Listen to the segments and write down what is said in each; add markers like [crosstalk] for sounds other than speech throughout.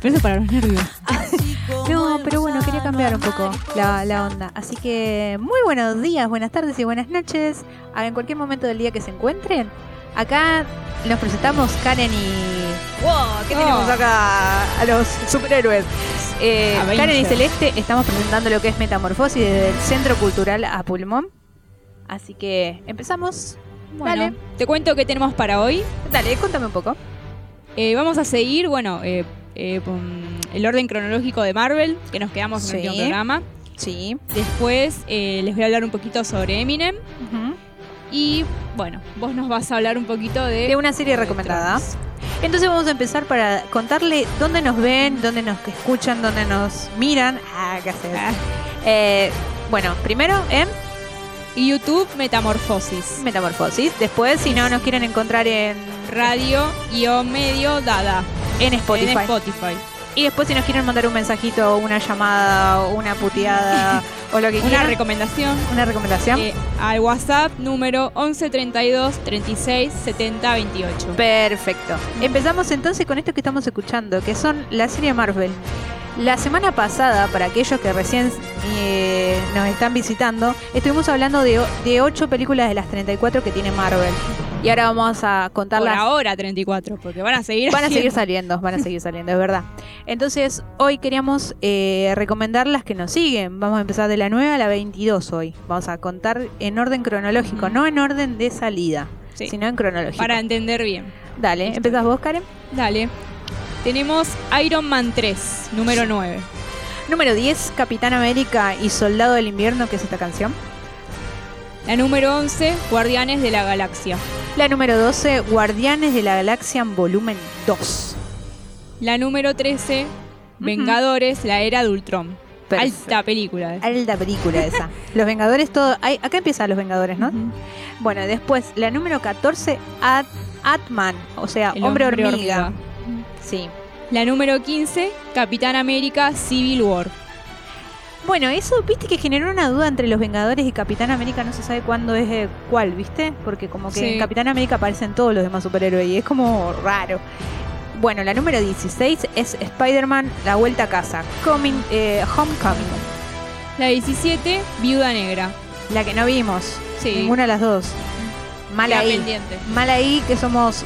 Pero eso para los nervios. [laughs] No, pero bueno, quería cambiar un poco la, la onda. Así que muy buenos días, buenas tardes y buenas noches. A en cualquier momento del día que se encuentren. Acá nos presentamos Karen y... ¡Wow! ¿Qué Oh. tenemos acá? A los superhéroes. Eh. Karen y Celeste estamos presentando lo que es Metamorfosis desde el Centro Cultural a Pulmón. Así que empezamos. Bueno, Dale. te cuento qué tenemos para hoy. Dale, cuéntame un poco. Eh, vamos a seguir, bueno, eh, eh, el orden cronológico de Marvel, que nos quedamos en el último programa. Sí. Después eh, les voy a hablar un poquito sobre Eminem. Y bueno, vos nos vas a hablar un poquito de... De una serie de recomendada. Entonces vamos a empezar para contarle dónde nos ven, dónde nos escuchan, dónde nos miran. Ah, ¿qué haces? Ah. Eh, bueno, primero en YouTube, Metamorfosis. Metamorfosis. Después, si no nos quieren encontrar en, Radio, guion medio, dada. En Spotify. En Spotify. Y después, si nos quieren mandar un mensajito, una llamada, una puteada [laughs] o lo que Una quieran. recomendación. una recomendación. eh, al WhatsApp número 11 32 36 70 28. Perfecto. Empezamos entonces con esto que estamos escuchando, que son la serie Marvel. La semana pasada, para aquellos que recién eh, nos están visitando, estuvimos hablando de, de 8 películas de las 34 que tiene Marvel. Y ahora vamos a Por contarlas. ahora 34, porque van a seguir Van a seguir saliendo, van a seguir saliendo, es verdad. Entonces, hoy queríamos eh, recomendar las que nos siguen. Vamos a empezar de la 9 a la 22 hoy. Vamos a contar en orden cronológico, Mm. no en orden de salida, Sí, sino en cronológico. para entender bien. Dale. ¿empezás vos, Karen? Dale. Tenemos Iron Man 3, número 9. Número 10, Capitán América y Soldado del Invierno, que es esta canción. La número 11, Guardianes de la Galaxia. La número 12, Guardianes de la Galaxia en volumen 2. La número 13, Vengadores, la era de Ultron. Perfecto. Alta película. eh. Alta película esa. [laughs] Los Vengadores, todo. acá empiezan los Vengadores, ¿no? Ujú. Bueno, después, la número 14, At Atman, o sea, El Hombre, hombre hormiga. hormiga. Sí. La número 15, Capitán América Civil War. Bueno, eso, viste que generó una duda entre los Vengadores y Capitán América, no se sabe cuándo es eh, cuál, ¿viste? Porque como que Sí. en Capitán América aparecen todos los demás superhéroes y es como raro. Bueno, la número 16 es Spider-Man, La Vuelta a Casa, Coming, eh, Homecoming, La 17, Viuda Negra. la que no vimos, Sí. ninguna de las dos. Mal Queda ahí, pendiente. mal ahí que somos,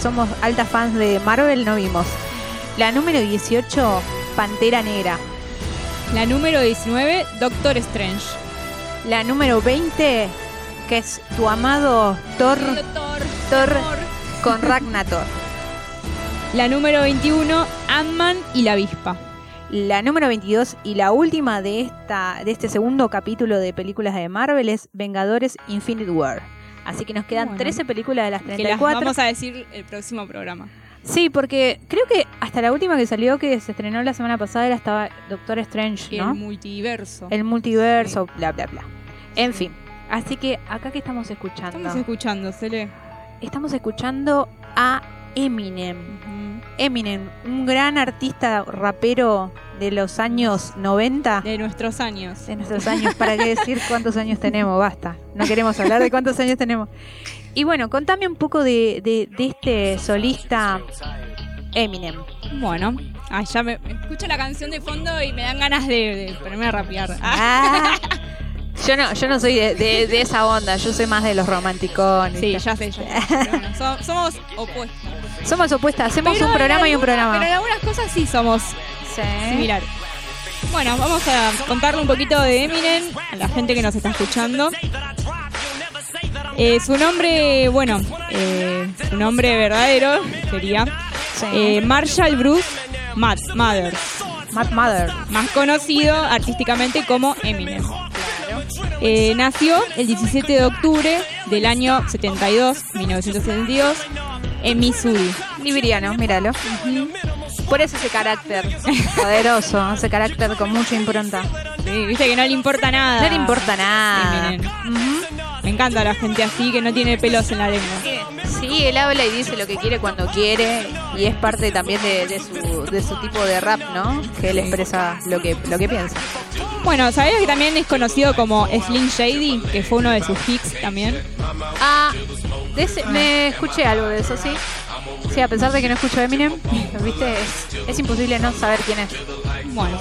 somos altas fans de Marvel, no vimos. La número 18, Pantera Negra. La número 19, Doctor Strange. La número 20, que es tu amado Thor Thor. Thor. Thor. con [laughs] Ragnator. La número 21, Ant-Man y la avispa. La número 22 y la última de, esta, de este segundo capítulo de películas de Marvel es Vengadores Infinite War. Así que nos quedan Bueno. 13 películas de las Que las 34. vamos a decir el próximo programa. Sí, porque creo que hasta la última que salió, que se estrenó la semana pasada, era estaba Doctor Strange, ¿no? El multiverso. El multiverso, bla, bla, bla. En fin. Así que acá que estamos escuchando. Estamos escuchando, Cele. Estamos escuchando a Eminem. Eminem, un gran artista rapero de los años 90. De nuestros años. De nuestros años, ¿para qué decir cuántos años tenemos? Basta, no queremos hablar de cuántos años tenemos. Y bueno, contame un poco de, de- de este solista Eminem. Bueno, ah, ya me, me escucho la canción de fondo y me dan ganas de, de ponerme a rapear. Ah, yo no, yo no soy de, de- de esa onda, yo soy más de los romanticones. sí, ya sé, ya sé. Pero bueno, so- somos opuestos. Somos opuestas, hacemos Pero un programa y un programa. Pero en algunas cosas sí somos Sí. similares. Bueno, vamos a contarle un poquito de Eminem a la gente que nos está escuchando. Eh, su nombre, bueno, eh, su nombre verdadero sería Sí. eh, Marshall Bruce Matt Mother, Mad Mother. más conocido artísticamente como Eminem. Eh, nació el 17 de octubre del año 72, 1972, en Missouri. Liberiano, míralo. Por eso ese carácter poderoso, ese carácter con mucha impronta. Sí, viste que no le importa nada. No le importa nada. Me encanta la gente así que no tiene pelos en la lengua. Sí, él habla y dice lo que quiere cuando quiere y es parte también de, de su, de su tipo de rap, ¿no? Que él expresa lo que, lo que piensa. Bueno, ¿sabías que también es conocido como Slim Shady? Que fue uno de sus hits también. Ah, ese- me escuché algo de eso, sí. Sí, a pesar de que no escucho Eminem, [laughs] viste, es, es imposible no saber quién es. Bueno,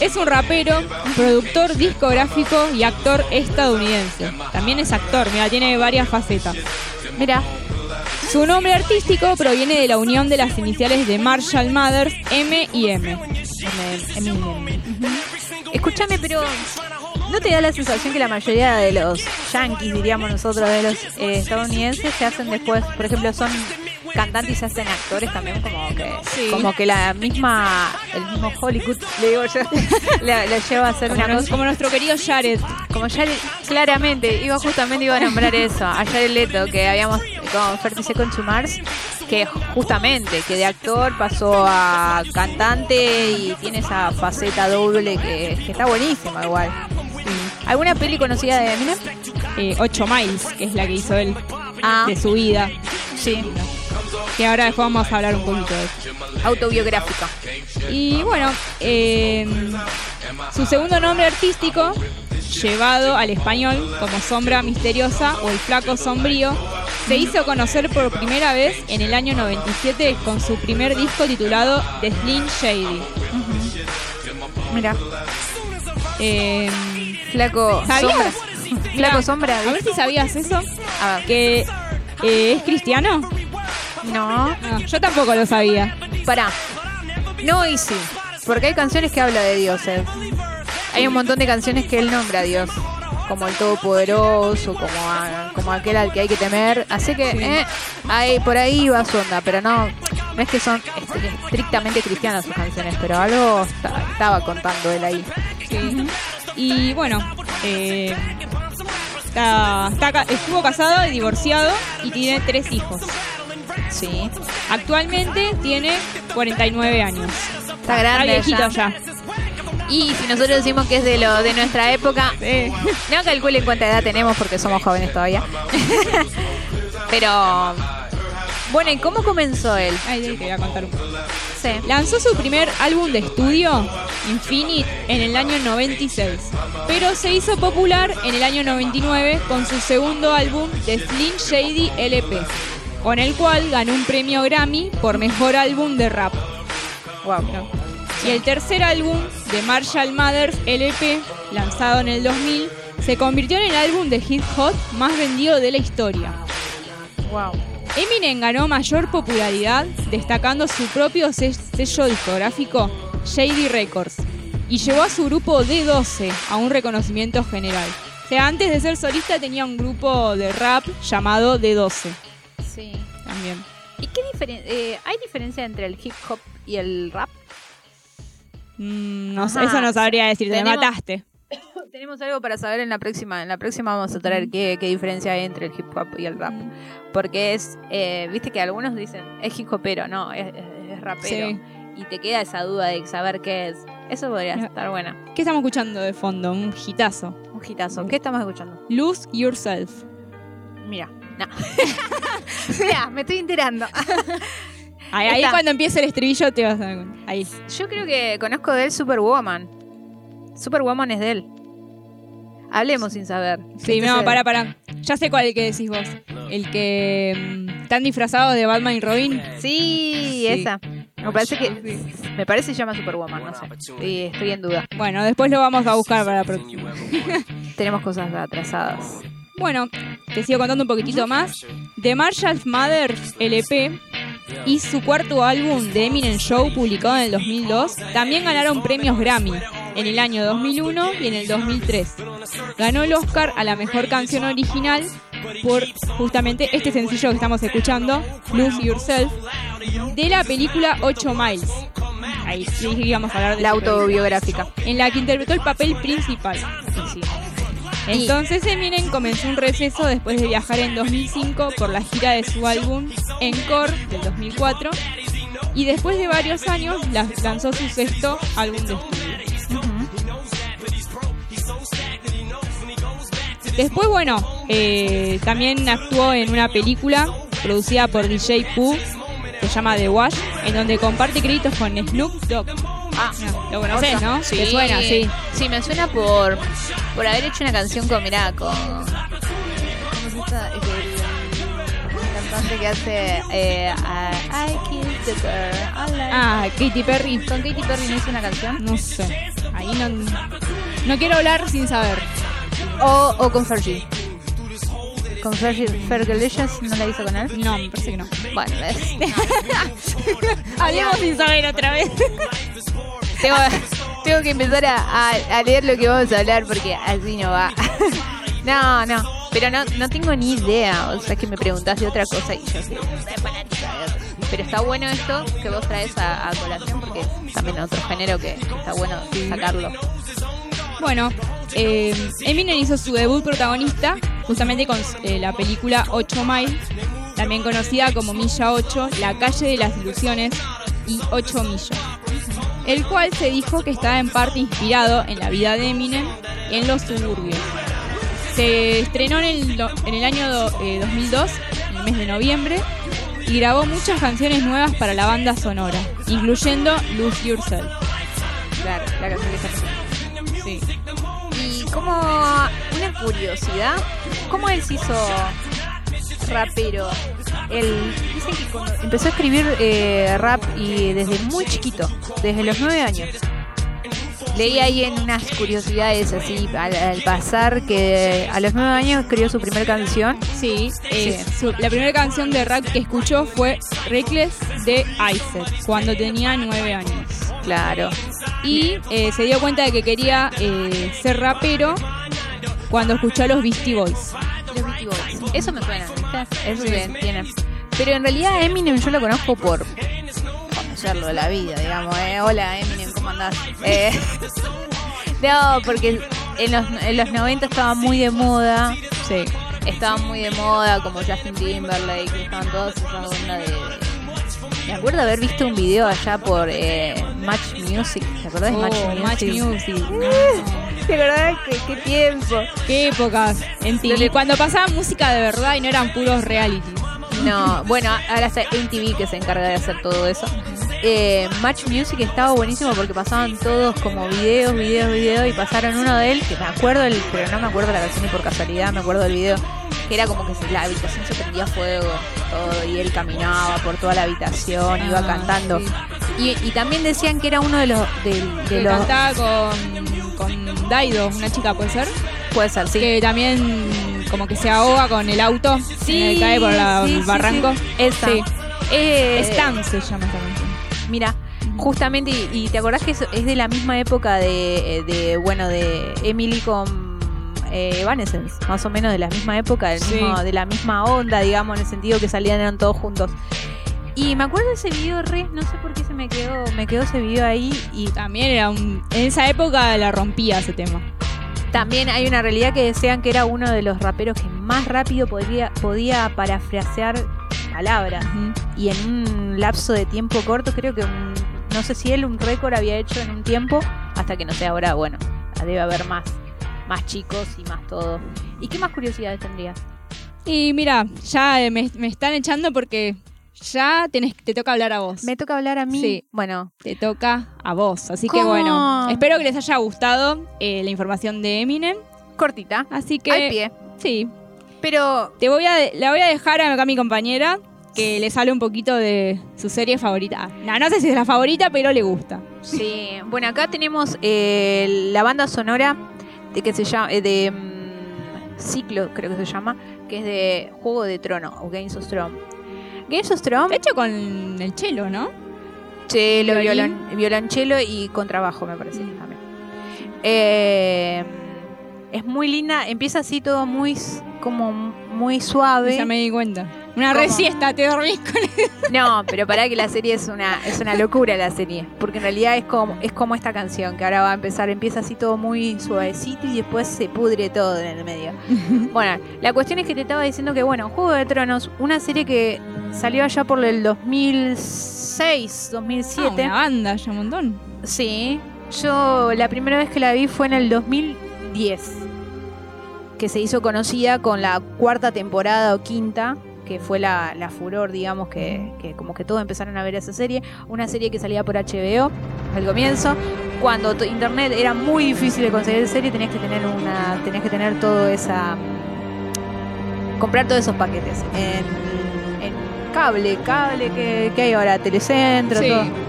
es un rapero, productor discográfico y actor estadounidense. También es actor, mira, tiene varias facetas. Mira, Su nombre artístico proviene de la unión de las iniciales de Marshall Mathers, M y M. Eminem. Escúchame, pero ¿no te da la sensación que la mayoría de los yankees, diríamos nosotros, de los eh, estadounidenses, se hacen después, por ejemplo, son cantantes y se hacen actores también como que Sí. como que la misma el mismo Hollywood [laughs] le digo yo [laughs] la, la lleva a hacer Como, una nos- cosa como nuestro querido Jared. como Jared claramente iba justamente iba a nombrar eso a Jared Leto que habíamos con Ferty Second to Mars que justamente que de actor pasó a cantante y tiene esa faceta doble que, que está buenísima igual ¿Alguna peli conocida de Eminem? Eh, 8 Miles, que es la que hizo él Ah, de su vida. sí, Que ahora después vamos a hablar un poquito de eso. autobiográfica. Y bueno, eh, su segundo nombre artístico, llevado al español como Sombra Misteriosa o El Flaco Sombrío, se hizo conocer por primera vez en el año 97 con su primer disco titulado The Slim Shady. Mira, Eh, flaco ¿Sabías? sombra. Flaco sombra. a ver si sabías eso, A ver, que eh, es cristiano. No, yo tampoco lo sabía. pará. No y sí, porque hay canciones que habla de dioses. Hay un montón de canciones que él nombra a Dios, como el Todopoderoso, como, a- como aquel al que hay que temer. Así que, eh, ahí, por ahí va su onda, pero no, no es que son est- estrictamente cristianas sus canciones, pero algo esta- estaba contando él ahí. Sí. Y bueno, eh, está- está ca- estuvo casado y divorciado y tiene tres hijos. Sí, Actualmente tiene 49 años. está Está grande viejito ya. ya. Y si nosotros decimos que es de lo de nuestra época, [laughs] no calculen cuánta edad tenemos porque somos jóvenes todavía. [laughs] Pero bueno, ¿y cómo comenzó él? Ay, te voy a contar un poco. Sí. Lanzó su primer álbum de estudio, Infinite, en el año 96, pero se hizo popular en el año 99 con su segundo álbum, The Slim Shady LP, con el cual ganó un premio Grammy por mejor álbum de rap. Wow. Y el tercer álbum, de Marshall Mathers LP, lanzado en el 2000, se convirtió en el álbum de hip hop más vendido de la historia. Wow. Eminem ganó mayor popularidad destacando su propio se- sello discográfico Shady Records y llevó a su grupo D12 a un reconocimiento general. O sea, antes de ser solista tenía un grupo de rap llamado D12 Sí. también. ¿Y qué diferencia? ¿Hay diferencia entre el hip hop y el rap? Mm, no sé, Ajá. eso no sabría me Tenemos- mataste. [coughs] Tenemos algo para saber en la próxima. En la próxima vamos a traer qué, qué diferencia hay entre el hip hop y el rap. Porque es, eh, viste que algunos dicen, es hip hopero, no, es, es- es rapero. Sí. Y te queda esa duda de saber qué es. Eso podría estar buena. ¿Qué estamos escuchando de fondo? Un hitazo. Un hitazo. ¿Qué estamos escuchando? Lose Yourself. Mira, no. Mira, me estoy enterando. Ahí, cuando empiece el estribillo te vas a dar cuenta. Ahí. Yo creo que conozco de él Superwoman. Superwoman es de él. Hablemos sin saber. Sí, Este no, pará, pará. Ya sé cuál es el que decís vos. El que mm, están disfrazados de Batman y Robin. Sí, Sí. esa. Me parece que. Me parece que se llama Superwoman, no sé. Sí, estoy en duda. Bueno, después lo vamos a buscar para la próxima. Tenemos cosas atrasadas. Bueno, te sigo contando un poquitito más. The Marshall Mathers LP y su cuarto álbum The Eminem Show, publicado en el 2002, también ganaron premios Grammy en el año 2001 y en el 2003. Ganó el Oscar a la mejor canción original por justamente este sencillo que estamos escuchando, Lose Yourself, de la película 8 Miles. Ahí sí íbamos a hablar de La autobiográfica. En la que interpretó el papel principal. Sí. Entonces Eminem comenzó un receso después de viajar en 2005 por la gira de su álbum Encore del 2004 y después de varios años la- lanzó su sexto álbum de estudio. Después, bueno, eh, también actuó en una película producida por DJ Pooh, se llama The Wash, en donde comparte créditos con Snoop Dogg. Ah, Lo conoces, ¿no? Sí. ¿Te suena? Sí. Sí, me suena por, por haber hecho una canción con, mirá, con... Es cantante que hace eh, I, I Kissed the Girl. Ah, Katy Perry. ¿Con Katy Perry no hizo una canción? No sé. Ahí no. No quiero hablar sin saber. O, o con Fergie. ¿Con Fergie Fergalicious no la hizo con él? No, me parece que no. Bueno, ves. [laughs] Hablemos sin saber otra vez. tengo, tengo que empezar a, leer lo que vamos a hablar porque así no va. [laughs] no, no. Pero no, no tengo ni idea. O sea, que me preguntás de otra cosa y yo soy. Pero está bueno esto que vos traes a, a colación porque es también otro género que está bueno sacarlo. Bueno, eh, Eminem hizo su debut protagonista justamente con eh, la película 8 Mile, también conocida como Milla 8, La calle de las ilusiones y 8 millas, el cual se dijo que estaba en parte inspirado en la vida de Eminem y en los suburbios. Se estrenó en el, en el año do- eh, 2002, en el mes de noviembre, y grabó muchas canciones nuevas para la banda sonora, incluyendo Lose Yourself. Claro, la canción que está Sí. Y como una curiosidad, ¿cómo él se hizo rapero? Él dicen que cuando empezó a escribir eh, rap y desde muy chiquito, desde los nueve años. Leí ahí en unas curiosidades así al, al pasar que a los nueve años escribió su primera canción. Sí, eh, Sí. su- la primera canción de rap que escuchó fue Reckless de Isaac, cuando tenía nueve años. Claro. Y eh, se dio cuenta de que quería ser rapero cuando escuchó a los Beastie Boys. Los Beastie Boys. Eso me suena. Eso bien, tiene. Pero en realidad Eminem yo lo conozco por conocerlo de la vida, digamos. Eh, Hola Eminem, ¿cómo andás? Eh, [laughs] no, porque en los, en los 90 estaba muy de moda. Sí. Estaban muy de moda, como Justin Timberlake, estaban todas esas ondas de... Me acuerdo haber visto un video allá por eh, Match Music. ¿Te acordás de Oh, Match Music? Match Music. [laughs] ¿Te acordás? ¿Qué, qué tiempo? Qué épocas. En. Cuando pasaban música de verdad y no eran puros reality. No, bueno, ahora está MTV que se encarga de hacer todo eso. Eh, Match Music estaba buenísimo porque pasaban todos como videos, videos, videos y pasaron uno de él, que me acuerdo, el, pero no me acuerdo la canción ni por casualidad, me acuerdo del video, que era como que se- la habitación se prendía fuego, todo, y él caminaba por toda la habitación, iba Ah, cantando. Y, y también decían que era uno de los... De, de los cantaba con, con Daido, una chica, ¿puede ser? puede ser, sí. Que también como que se ahoga con el auto. Sí, eh, cae por la- sí, el barranco. sí. Esa. Eh, se llama esta canción. Mira, justamente, y, y te acordás que es, es de la misma época de, de, bueno, de Emily con eh, Evanescence, más o menos de la misma época, del Sí. mismo- de la misma onda, digamos, en el sentido que salían eran todos juntos. Y me acuerdo de ese video re, no sé por qué se me quedó, me quedó ese video ahí y También era un. En esa época la rompía ese tema. También hay una realidad que decían que era uno de los raperos que más rápido podría, podía parafrasear palabras. Y en un lapso de tiempo corto, creo que un- no sé si él un récord había hecho en un tiempo, hasta que no sé, ahora, bueno, debe haber más, más chicos y más todo. ¿Y qué más curiosidades tendrías? Y mira, ya eh, me, me están echando porque ya tenés, te toca hablar a vos. Me toca hablar a mí. Sí. Bueno, Te toca a vos. Así que bueno, espero que les haya gustado eh, la información de Eminem. cortita, Así que. al pie. Sí. Pero Te voy a, la voy a dejar acá a mi compañera que le sale un poquito de su serie favorita. No, no sé si es la favorita, pero le gusta. sí, bueno, acá tenemos eh, la banda sonora de que se llama eh, de mm, Ciclo, creo que se llama, que es de Juego de Trono o Games of Thrones. Games of Thrones hecho, con el chelo, ¿no? Violín. violon, violonchelo y contrabajo, me parece también. Eh, es muy linda, empieza así todo muy como muy suave. Ya me di cuenta. Una ¿Cómo? resiesta, te dormís con No, pero para que la serie es una es una locura la serie, porque en realidad es como es como esta canción que ahora va a empezar, empieza así todo muy suavecito y después se pudre todo en el medio. [laughs] Bueno, la cuestión es que te estaba diciendo que bueno, Juego de Tronos, una serie que salió allá por el 2006, 2007. Ah, una banda, ya un montón. Sí, yo la primera vez que la vi fue en el 2010, que se hizo conocida con la cuarta temporada o quinta, que fue la, la furor, digamos, que, que como que todos empezaron a ver esa serie. Una serie que salía por HBO al comienzo. Cuando internet era muy difícil de conseguir serie, tenías que tener una. tenías que tener todo esa. comprar todos esos paquetes. En, en cable, cable que, que hay ahora, telecentro, Sí. todo.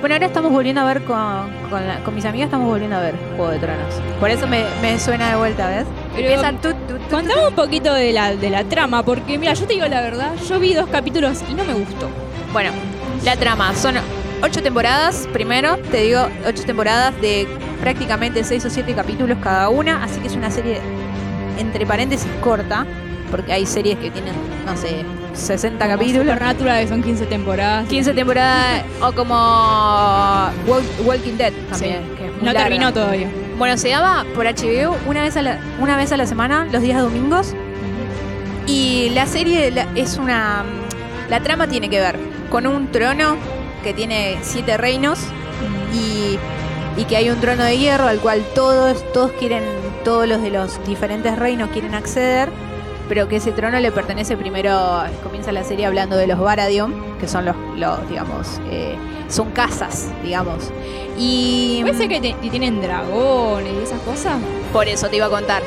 Bueno, ahora estamos volviendo a ver con, con, la- con mis amigas, estamos volviendo a ver Juego de Tronos. Por eso me, me suena de vuelta, ¿ves? Pero- Empiezan Contame un poquito de la, de la trama, porque mira, yo te digo la verdad, yo vi dos capítulos y no me gustó. Bueno, la trama son ocho temporadas, primero, te digo, ocho temporadas de prácticamente seis o siete capítulos cada una, así que es una serie entre paréntesis corta, porque hay series que tienen, no sé, 60 Como capítulos. Supernatural, que son 15 temporadas. 15 temporadas o como Walk- Walking Dead también, Sí. que es muy No larga. terminó todavía. Bueno, se daba por HBO una vez a la, una vez a la semana, los días domingos. Y la serie es una. La trama tiene que ver con un trono que tiene siete reinos y, y que hay un trono de hierro al cual todos, todos quieren, todos los de los diferentes reinos quieren acceder, pero que ese trono le pertenece primero. Comienza la serie hablando de los Baradion, que son los, los digamos, eh, son casas, digamos. Y Puede ser que, te- que tienen dragones y esas cosas. por eso te iba a contar.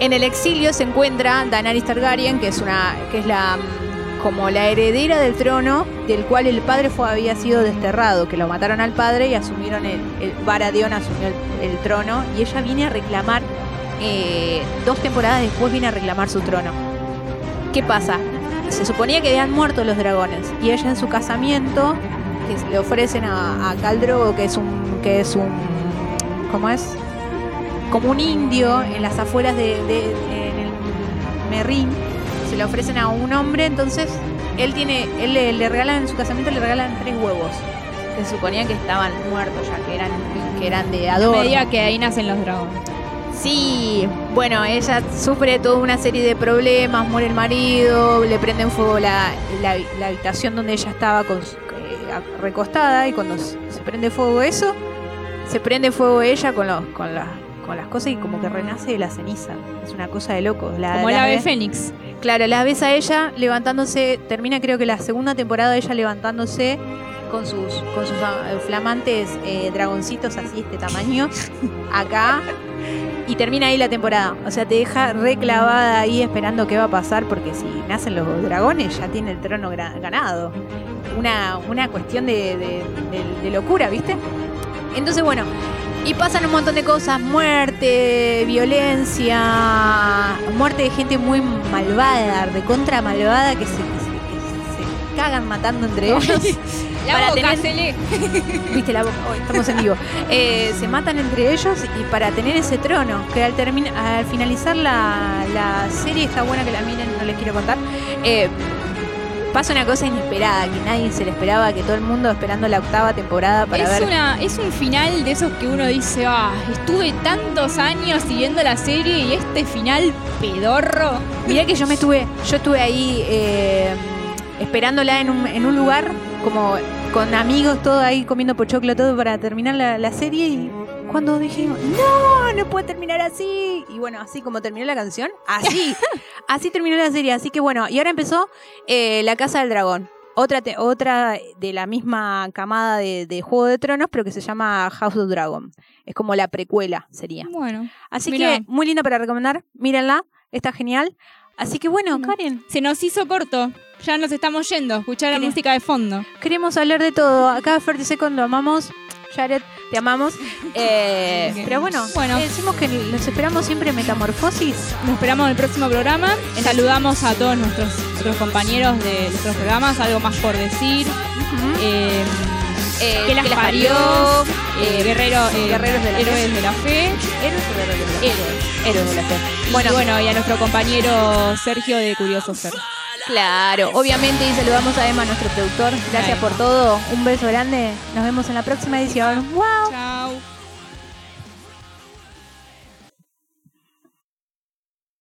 En el exilio se encuentra Daenerys Targaryen, que es una, que es la mm, como la heredera del trono, del cual el padre fue había sido desterrado, que lo mataron al padre y asumieron el, el Baratheon asumió el, el trono y ella viene a reclamar eh, dos temporadas después viene a reclamar su trono. ¿Qué pasa? Se suponía que habían muerto los dragones y ella en su casamiento que le ofrecen a, a que es un que es un ¿cómo es? como un indio en las afueras de, de- en el Merrín se le ofrecen a un hombre entonces él tiene él le, regalan en su casamiento le regalan tres huevos que suponían que estaban muertos ya que eran que eran de adorno medida que ahí nacen los dragones. Sí, bueno, ella sufre toda una serie de problemas, muere el marido, le prenden fuego la, la- la habitación donde ella estaba con su- eh, recostada y cuando se prende fuego eso, se prende fuego ella con, los, con, las con las cosas y como que renace de la ceniza. Es una cosa de loco. La, Como el la ave ve- fénix. Claro, la ves a ella levantándose, termina creo que la segunda temporada ella levantándose con sus, con sus ah, flamantes eh, dragoncitos así, este tamaño, acá, y termina ahí la temporada. O sea, te deja reclavada ahí esperando qué va a pasar, porque si nacen los dragones ya tiene el trono ganado. Una, una cuestión de, de- de- de locura, ¿viste? Entonces, bueno, y pasan un montón de cosas, muerte, violencia, muerte de gente muy malvada, de contra malvada que se, que se- que se cagan matando entre ellos. [laughs] La Para boca, tener- Cele. [laughs] Viste la boca, hoy estamos en vivo. Eh, se matan entre ellos y para tener ese trono, que al, termin- al finalizar la, la serie, está buena que la miren, no les quiero contar, eh, pasa una cosa inesperada, que nadie se le esperaba, que todo el mundo esperando la octava temporada para Es, ver... una, es un final de esos que uno dice, ah, estuve tantos años siguiendo la serie y este final pedorro. Mirá que yo me estuve, yo estuve ahí eh, esperándola en un, en un lugar, como con amigos, todo ahí comiendo pochoclo, todo para terminar la, la serie y cuando dijimos, no, no puede terminar así. Y bueno, así como terminó la canción, así, [laughs] así terminó la serie. Así que bueno, y ahora empezó eh, La Casa del Dragón. Otra, te- otra de la misma camada de, de Juego de Tronos, pero que se llama House of Dragon. Es como la precuela, sería. Bueno, Así Mirá. que muy linda para recomendar. Mírenla, está genial. Así que bueno, Bueno. Karen, se nos hizo corto. Ya nos estamos yendo. Escuchar la música de fondo. queremos hablar de todo. Acá Ferti Second lo amamos. Jared, te amamos. [laughs] Eh. Pero bueno, Bueno. eh, decimos que los esperamos siempre en Metamorfosis. Nos esperamos en el próximo programa. Saludamos a todos nuestros compañeros de nuestros programas. Algo más por decir. Eh, Eh, que las parió. guerrero, Guerreros de la héroes de la fe. Héroes de la fe? Héroes. Héroes de la fe. Bueno, Bueno, y bueno, y a nuestro compañero Sergio de Curioso Ser. Claro. Obviamente, y saludamos a Emma, nuestro productor. Gracias por todo. Un beso grande. Nos vemos en la próxima edición. ¡Wow! Chao.